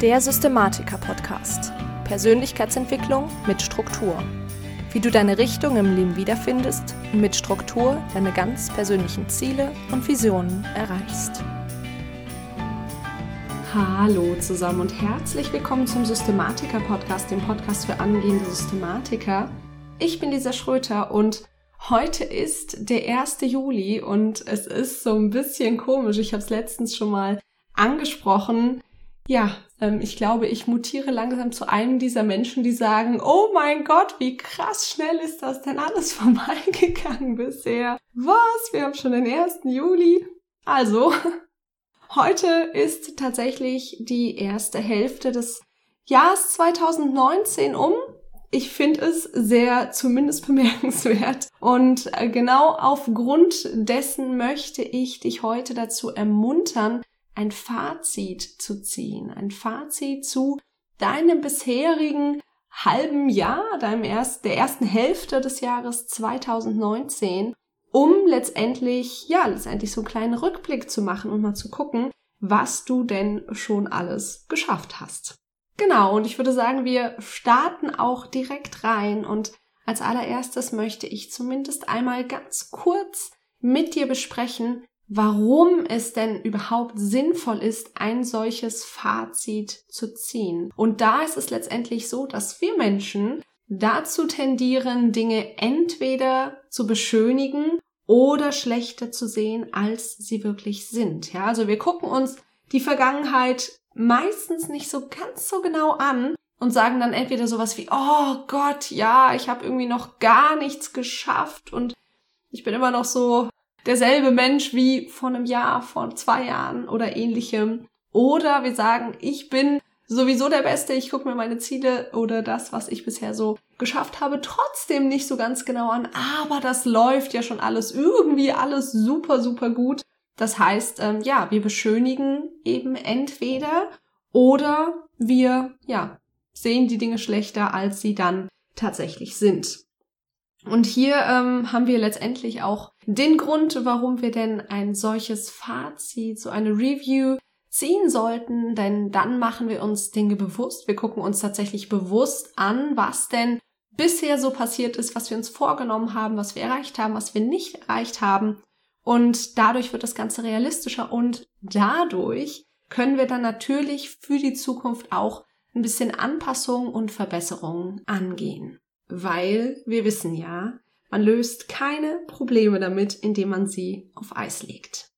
Der Systematiker-Podcast. Persönlichkeitsentwicklung mit Struktur. Wie du deine Richtung im Leben wiederfindest und mit Struktur deine ganz persönlichen Ziele und Visionen erreichst. Hallo zusammen und herzlich willkommen zum Systematiker-Podcast, dem Podcast für angehende Systematiker. Ich bin Lisa Schröter und Heute ist der 1. Juli und es ist so ein bisschen komisch. Ich habe es letztens schon mal angesprochen. Ja, ähm, ich glaube, ich mutiere langsam zu einem dieser Menschen, die sagen, oh mein Gott, wie krass schnell ist das denn alles vorbeigegangen bisher? Was? Wir haben schon den 1. Juli. Also, heute ist tatsächlich die erste Hälfte des Jahres 2019 um. Ich finde es sehr zumindest bemerkenswert. Und äh, genau aufgrund dessen möchte ich dich heute dazu ermuntern, ein Fazit zu ziehen, ein Fazit zu deinem bisherigen halben Jahr, deinem erst, der ersten Hälfte des Jahres 2019, um letztendlich, ja, letztendlich so einen kleinen Rückblick zu machen und mal zu gucken, was du denn schon alles geschafft hast. Genau, und ich würde sagen, wir starten auch direkt rein und als allererstes möchte ich zumindest einmal ganz kurz mit dir besprechen, warum es denn überhaupt sinnvoll ist, ein solches Fazit zu ziehen. Und da ist es letztendlich so, dass wir Menschen dazu tendieren, Dinge entweder zu beschönigen oder schlechter zu sehen, als sie wirklich sind. Ja, also wir gucken uns die Vergangenheit meistens nicht so ganz so genau an und sagen dann entweder sowas wie, oh Gott, ja, ich habe irgendwie noch gar nichts geschafft und ich bin immer noch so derselbe Mensch wie vor einem Jahr, vor zwei Jahren oder ähnlichem. Oder wir sagen, ich bin sowieso der Beste, ich gucke mir meine Ziele oder das, was ich bisher so geschafft habe, trotzdem nicht so ganz genau an, aber das läuft ja schon alles irgendwie alles super, super gut. Das heißt, ähm, ja, wir beschönigen eben entweder oder wir, ja, sehen die Dinge schlechter, als sie dann tatsächlich sind. Und hier ähm, haben wir letztendlich auch den Grund, warum wir denn ein solches Fazit, so eine Review ziehen sollten, denn dann machen wir uns Dinge bewusst. Wir gucken uns tatsächlich bewusst an, was denn bisher so passiert ist, was wir uns vorgenommen haben, was wir erreicht haben, was wir nicht erreicht haben. Und dadurch wird das Ganze realistischer und dadurch können wir dann natürlich für die Zukunft auch ein bisschen Anpassungen und Verbesserungen angehen. Weil wir wissen ja, man löst keine Probleme damit, indem man sie auf Eis legt.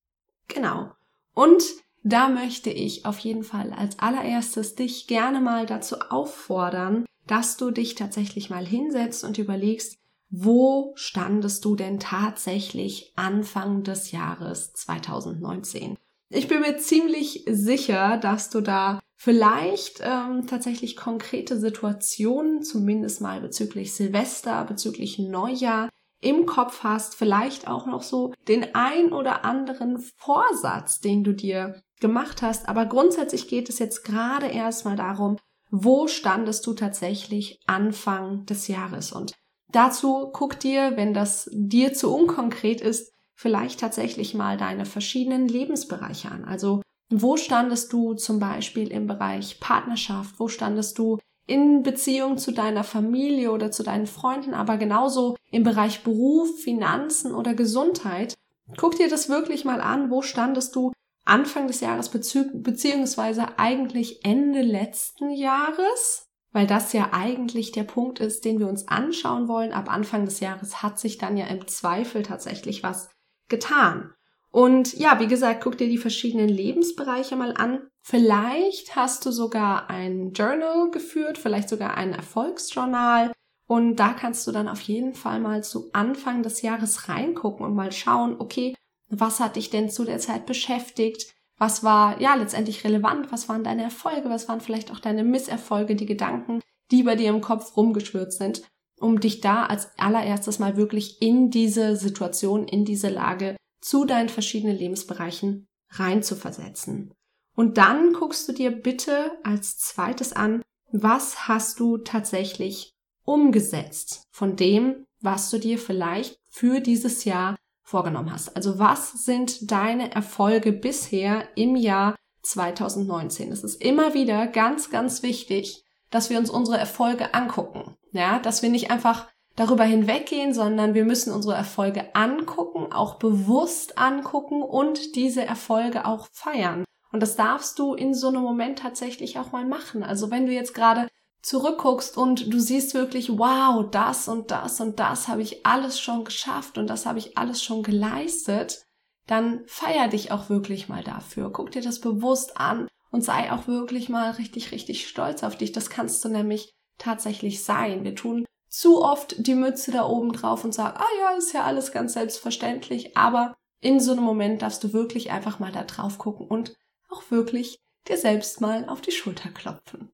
Genau. Und da möchte ich auf jeden Fall als allererstes dich gerne mal dazu auffordern, dass du dich tatsächlich mal hinsetzt und überlegst, wo standest du denn tatsächlich Anfang des Jahres 2019? Ich bin mir ziemlich sicher, dass du da vielleicht ähm, tatsächlich konkrete Situationen, zumindest mal bezüglich Silvester, bezüglich Neujahr, im Kopf hast, vielleicht auch noch so den ein oder anderen Vorsatz, den du dir gemacht hast. Aber grundsätzlich geht es jetzt gerade erstmal darum, wo standest du tatsächlich Anfang des Jahres? Und dazu guck dir, wenn das dir zu unkonkret ist, vielleicht tatsächlich mal deine verschiedenen Lebensbereiche an. Also wo standest du zum Beispiel im Bereich Partnerschaft? Wo standest du in Beziehung zu deiner Familie oder zu deinen Freunden, aber genauso im Bereich Beruf, Finanzen oder Gesundheit? Guck dir das wirklich mal an. Wo standest du Anfang des Jahres beziehungsweise eigentlich Ende letzten Jahres? Weil das ja eigentlich der Punkt ist, den wir uns anschauen wollen. Ab Anfang des Jahres hat sich dann ja im Zweifel tatsächlich was getan. Und ja, wie gesagt, guck dir die verschiedenen Lebensbereiche mal an. Vielleicht hast du sogar ein Journal geführt, vielleicht sogar ein Erfolgsjournal. Und da kannst du dann auf jeden Fall mal zu Anfang des Jahres reingucken und mal schauen, okay, was hat dich denn zu der Zeit beschäftigt? Was war ja letztendlich relevant? Was waren deine Erfolge? Was waren vielleicht auch deine Misserfolge, die Gedanken, die bei dir im Kopf rumgeschwirrt sind, um dich da als allererstes mal wirklich in diese Situation, in diese Lage zu deinen verschiedenen Lebensbereichen reinzuversetzen. Und dann guckst du dir bitte als zweites an, was hast du tatsächlich umgesetzt von dem, was du dir vielleicht für dieses Jahr vorgenommen hast. Also was sind deine Erfolge bisher im Jahr 2019. Es ist immer wieder ganz, ganz wichtig, dass wir uns unsere Erfolge angucken. Ja, dass wir nicht einfach darüber hinweggehen, sondern wir müssen unsere Erfolge angucken, auch bewusst angucken und diese Erfolge auch feiern. Und das darfst du in so einem Moment tatsächlich auch mal machen. Also wenn du jetzt gerade zurückguckst und du siehst wirklich, wow, das und das und das habe ich alles schon geschafft und das habe ich alles schon geleistet, dann feier dich auch wirklich mal dafür. Guck dir das bewusst an und sei auch wirklich mal richtig, richtig stolz auf dich. Das kannst du nämlich tatsächlich sein. Wir tun zu oft die Mütze da oben drauf und sagen, ah ja, ist ja alles ganz selbstverständlich, aber in so einem Moment darfst du wirklich einfach mal da drauf gucken und auch wirklich dir selbst mal auf die Schulter klopfen.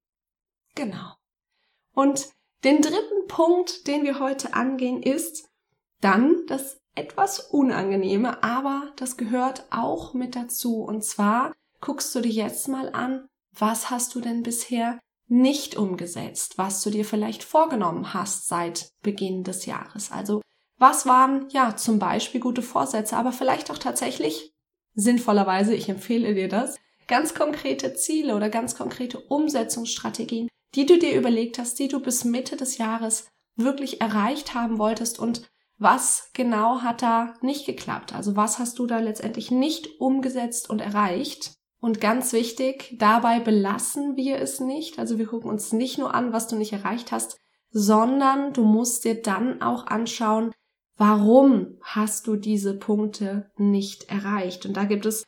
Genau. Und den dritten Punkt, den wir heute angehen, ist dann das etwas Unangenehme, aber das gehört auch mit dazu. Und zwar guckst du dir jetzt mal an, was hast du denn bisher nicht umgesetzt, was du dir vielleicht vorgenommen hast seit Beginn des Jahres. Also was waren ja zum Beispiel gute Vorsätze, aber vielleicht auch tatsächlich sinnvollerweise, ich empfehle dir das, ganz konkrete Ziele oder ganz konkrete Umsetzungsstrategien, die du dir überlegt hast, die du bis Mitte des Jahres wirklich erreicht haben wolltest und was genau hat da nicht geklappt? Also was hast du da letztendlich nicht umgesetzt und erreicht? Und ganz wichtig, dabei belassen wir es nicht. Also wir gucken uns nicht nur an, was du nicht erreicht hast, sondern du musst dir dann auch anschauen, warum hast du diese Punkte nicht erreicht? Und da gibt es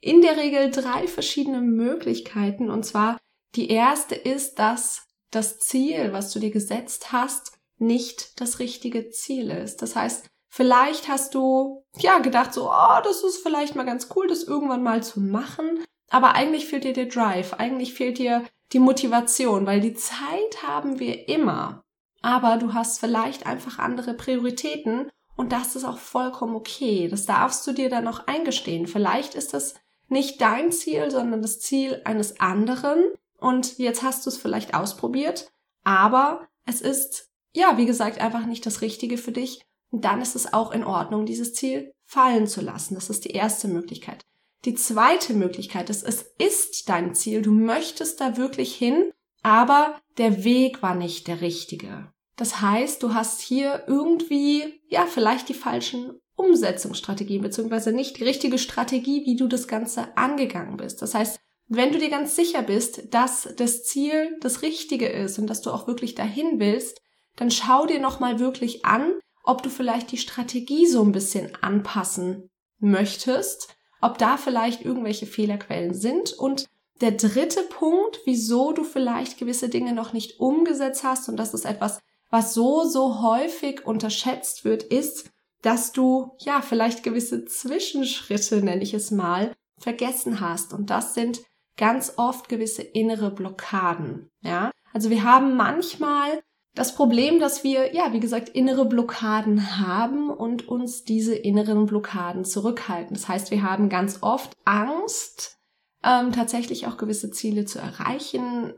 in der Regel drei verschiedene Möglichkeiten. Und zwar die erste ist, dass das Ziel, was du dir gesetzt hast, nicht das richtige Ziel ist. Das heißt, vielleicht hast du ja gedacht so, oh, das ist vielleicht mal ganz cool, das irgendwann mal zu machen. Aber eigentlich fehlt dir der Drive, eigentlich fehlt dir die Motivation, weil die Zeit haben wir immer. Aber du hast vielleicht einfach andere Prioritäten und das ist auch vollkommen okay. Das darfst du dir dann auch eingestehen. Vielleicht ist das nicht dein Ziel, sondern das Ziel eines anderen. Und jetzt hast du es vielleicht ausprobiert, aber es ist, ja, wie gesagt, einfach nicht das Richtige für dich. Dann ist es auch in Ordnung, dieses Ziel fallen zu lassen. Das ist die erste Möglichkeit. Die zweite Möglichkeit ist, es ist dein Ziel, du möchtest da wirklich hin, aber der Weg war nicht der richtige. Das heißt, du hast hier irgendwie, ja, vielleicht die falschen Umsetzungsstrategien, beziehungsweise nicht die richtige Strategie, wie du das Ganze angegangen bist. Das heißt, wenn du dir ganz sicher bist, dass das Ziel das Richtige ist und dass du auch wirklich dahin willst, dann schau dir nochmal wirklich an, ob du vielleicht die Strategie so ein bisschen anpassen möchtest, ob da vielleicht irgendwelche Fehlerquellen sind und der dritte Punkt, wieso du vielleicht gewisse Dinge noch nicht umgesetzt hast, und das ist etwas, was so, so häufig unterschätzt wird, ist, dass du ja vielleicht gewisse Zwischenschritte, nenne ich es mal, vergessen hast. Und das sind ganz oft gewisse innere Blockaden. Ja, also wir haben manchmal das Problem, dass wir, ja, wie gesagt, innere Blockaden haben und uns diese inneren Blockaden zurückhalten. Das heißt, wir haben ganz oft Angst, ähm, tatsächlich auch gewisse Ziele zu erreichen,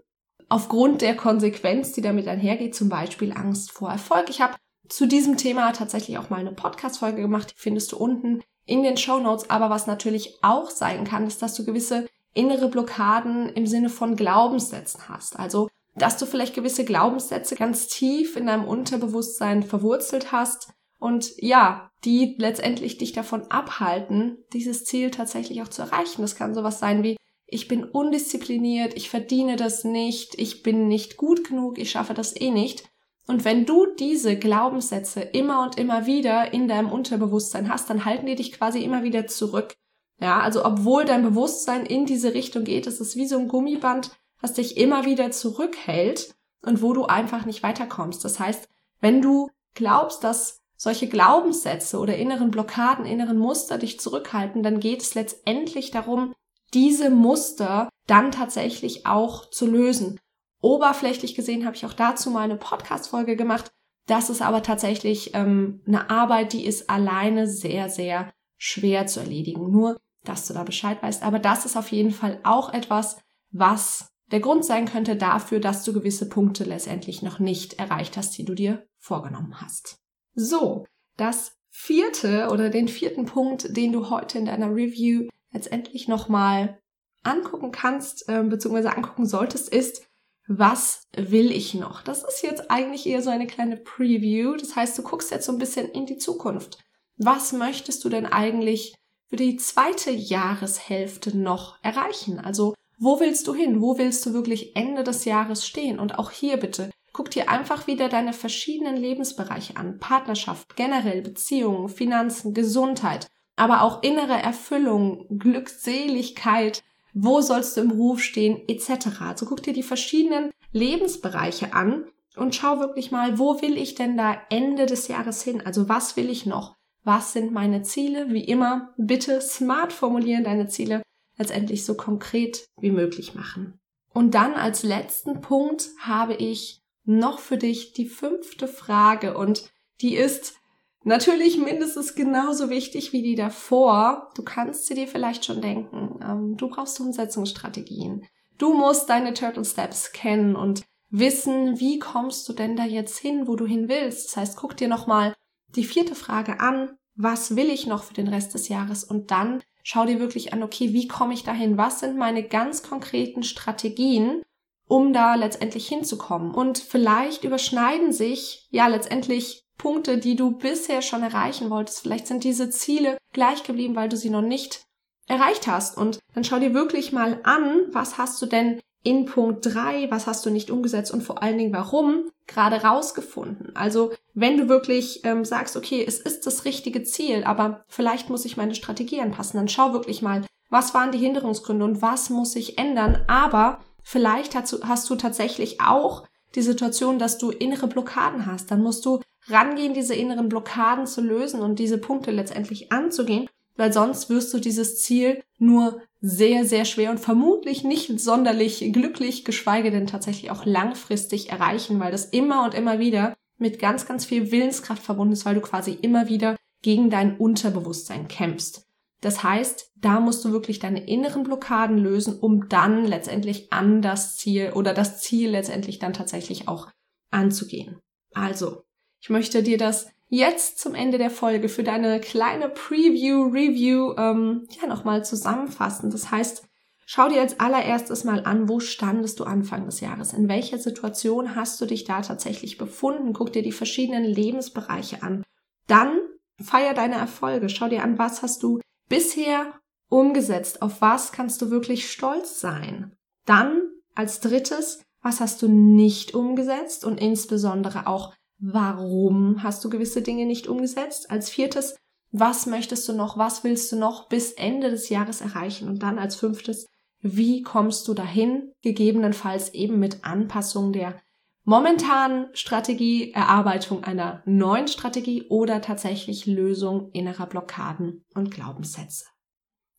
aufgrund der Konsequenz, die damit einhergeht, zum Beispiel Angst vor Erfolg. Ich habe zu diesem Thema tatsächlich auch mal eine Podcast-Folge gemacht, die findest du unten in den Show Notes. Aber was natürlich auch sein kann, ist, dass du gewisse innere Blockaden im Sinne von Glaubenssätzen hast. Also, dass du vielleicht gewisse Glaubenssätze ganz tief in deinem Unterbewusstsein verwurzelt hast und ja, die letztendlich dich davon abhalten, dieses Ziel tatsächlich auch zu erreichen. Das kann sowas sein wie, ich bin undiszipliniert, ich verdiene das nicht, ich bin nicht gut genug, ich schaffe das eh nicht. Und wenn du diese Glaubenssätze immer und immer wieder in deinem Unterbewusstsein hast, dann halten die dich quasi immer wieder zurück. Ja, also obwohl dein Bewusstsein in diese Richtung geht, ist es wie so ein Gummiband, was dich immer wieder zurückhält und wo du einfach nicht weiterkommst. Das heißt, wenn du glaubst, dass solche Glaubenssätze oder inneren Blockaden, inneren Muster dich zurückhalten, dann geht es letztendlich darum, diese Muster dann tatsächlich auch zu lösen. Oberflächlich gesehen habe ich auch dazu mal eine Podcast-Folge gemacht. Das ist aber tatsächlich ähm, eine Arbeit, die ist alleine sehr, sehr schwer zu erledigen. Nur, dass du da Bescheid weißt. Aber das ist auf jeden Fall auch etwas, was der Grund sein könnte dafür, dass du gewisse Punkte letztendlich noch nicht erreicht hast, die du dir vorgenommen hast. So, das vierte oder den vierten Punkt, den du heute in deiner Review letztendlich nochmal angucken kannst, äh, beziehungsweise angucken solltest, ist, was will ich noch? Das ist jetzt eigentlich eher so eine kleine Preview. Das heißt, du guckst jetzt so ein bisschen in die Zukunft. Was möchtest du denn eigentlich für die zweite Jahreshälfte noch erreichen? Also, wo willst du hin? Wo willst du wirklich Ende des Jahres stehen? Und auch hier bitte, guck dir einfach wieder deine verschiedenen Lebensbereiche an. Partnerschaft, generell Beziehungen, Finanzen, Gesundheit, aber auch innere Erfüllung, Glückseligkeit, wo sollst du im Beruf stehen, etc. Also guck dir die verschiedenen Lebensbereiche an und schau wirklich mal, wo will ich denn da Ende des Jahres hin? Also was will ich noch? Was sind meine Ziele? Wie immer, bitte smart formulieren deine Ziele, letztendlich so konkret wie möglich machen. Und dann als letzten Punkt habe ich noch für dich die fünfte Frage und die ist, Natürlich mindestens genauso wichtig wie die davor. Du kannst sie dir vielleicht schon denken. Ähm, du brauchst Umsetzungsstrategien. Du musst deine Turtle Steps kennen und wissen, wie kommst du denn da jetzt hin, wo du hin willst. Das heißt, guck dir nochmal die vierte Frage an. Was will ich noch für den Rest des Jahres? Und dann schau dir wirklich an, okay, wie komme ich dahin? Was sind meine ganz konkreten Strategien, um da letztendlich hinzukommen? Und vielleicht überschneiden sich ja letztendlich Punkte, die du bisher schon erreichen wolltest. Vielleicht sind diese Ziele gleich geblieben, weil du sie noch nicht erreicht hast. Und dann schau dir wirklich mal an, was hast du denn in Punkt drei, was hast du nicht umgesetzt und vor allen Dingen warum gerade rausgefunden. Also wenn du wirklich ähm, sagst, okay, es ist das richtige Ziel, aber vielleicht muss ich meine Strategie anpassen, dann schau wirklich mal, was waren die Hinderungsgründe und was muss ich ändern. Aber vielleicht hast du, hast du tatsächlich auch die Situation, dass du innere Blockaden hast. Dann musst du rangehen, diese inneren Blockaden zu lösen und diese Punkte letztendlich anzugehen, weil sonst wirst du dieses Ziel nur sehr, sehr schwer und vermutlich nicht sonderlich glücklich, geschweige denn tatsächlich auch langfristig erreichen, weil das immer und immer wieder mit ganz, ganz viel Willenskraft verbunden ist, weil du quasi immer wieder gegen dein Unterbewusstsein kämpfst. Das heißt, da musst du wirklich deine inneren Blockaden lösen, um dann letztendlich an das Ziel oder das Ziel letztendlich dann tatsächlich auch anzugehen. Also, ich möchte dir das jetzt zum Ende der Folge für deine kleine Preview, Review ähm, ja nochmal zusammenfassen. Das heißt, schau dir als allererstes mal an, wo standest du Anfang des Jahres? In welcher Situation hast du dich da tatsächlich befunden? Guck dir die verschiedenen Lebensbereiche an. Dann feier deine Erfolge. Schau dir an, was hast du bisher umgesetzt? Auf was kannst du wirklich stolz sein? Dann als drittes, was hast du nicht umgesetzt und insbesondere auch warum hast du gewisse Dinge nicht umgesetzt? Als viertes, was möchtest du noch, was willst du noch bis Ende des Jahres erreichen? Und dann als fünftes, wie kommst du dahin? Gegebenenfalls eben mit Anpassung der momentanen Strategie, Erarbeitung einer neuen Strategie oder tatsächlich Lösung innerer Blockaden und Glaubenssätze.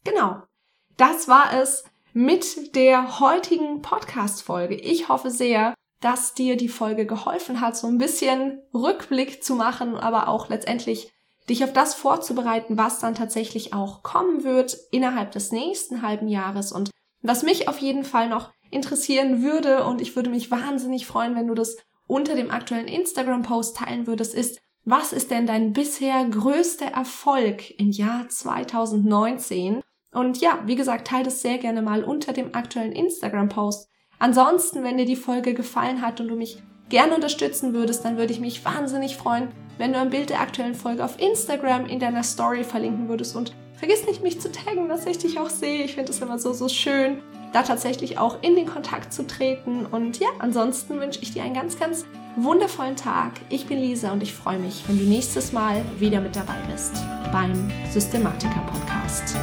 Genau. Das war es mit der heutigen Podcast-Folge. Ich hoffe sehr, dass dir die Folge geholfen hat, so ein bisschen Rückblick zu machen, aber auch letztendlich dich auf das vorzubereiten, was dann tatsächlich auch kommen wird innerhalb des nächsten halben Jahres und was mich auf jeden Fall noch interessieren würde und ich würde mich wahnsinnig freuen, wenn du das unter dem aktuellen Instagram-Post teilen würdest, ist, was ist denn dein bisher größter Erfolg im Jahr 2019? Und ja, wie gesagt, teile das sehr gerne mal unter dem aktuellen Instagram-Post Ansonsten, wenn dir die Folge gefallen hat und du mich gerne unterstützen würdest, dann würde ich mich wahnsinnig freuen, wenn du ein Bild der aktuellen Folge auf Instagram in deiner Story verlinken würdest und vergiss nicht, mich zu taggen, dass ich dich auch sehe. Ich finde es immer so, so schön, da tatsächlich auch in den Kontakt zu treten. Und ja, ansonsten wünsche ich dir einen ganz, ganz wundervollen Tag. Ich bin Lisa und ich freue mich, wenn du nächstes Mal wieder mit dabei bist beim Systematiker Podcast.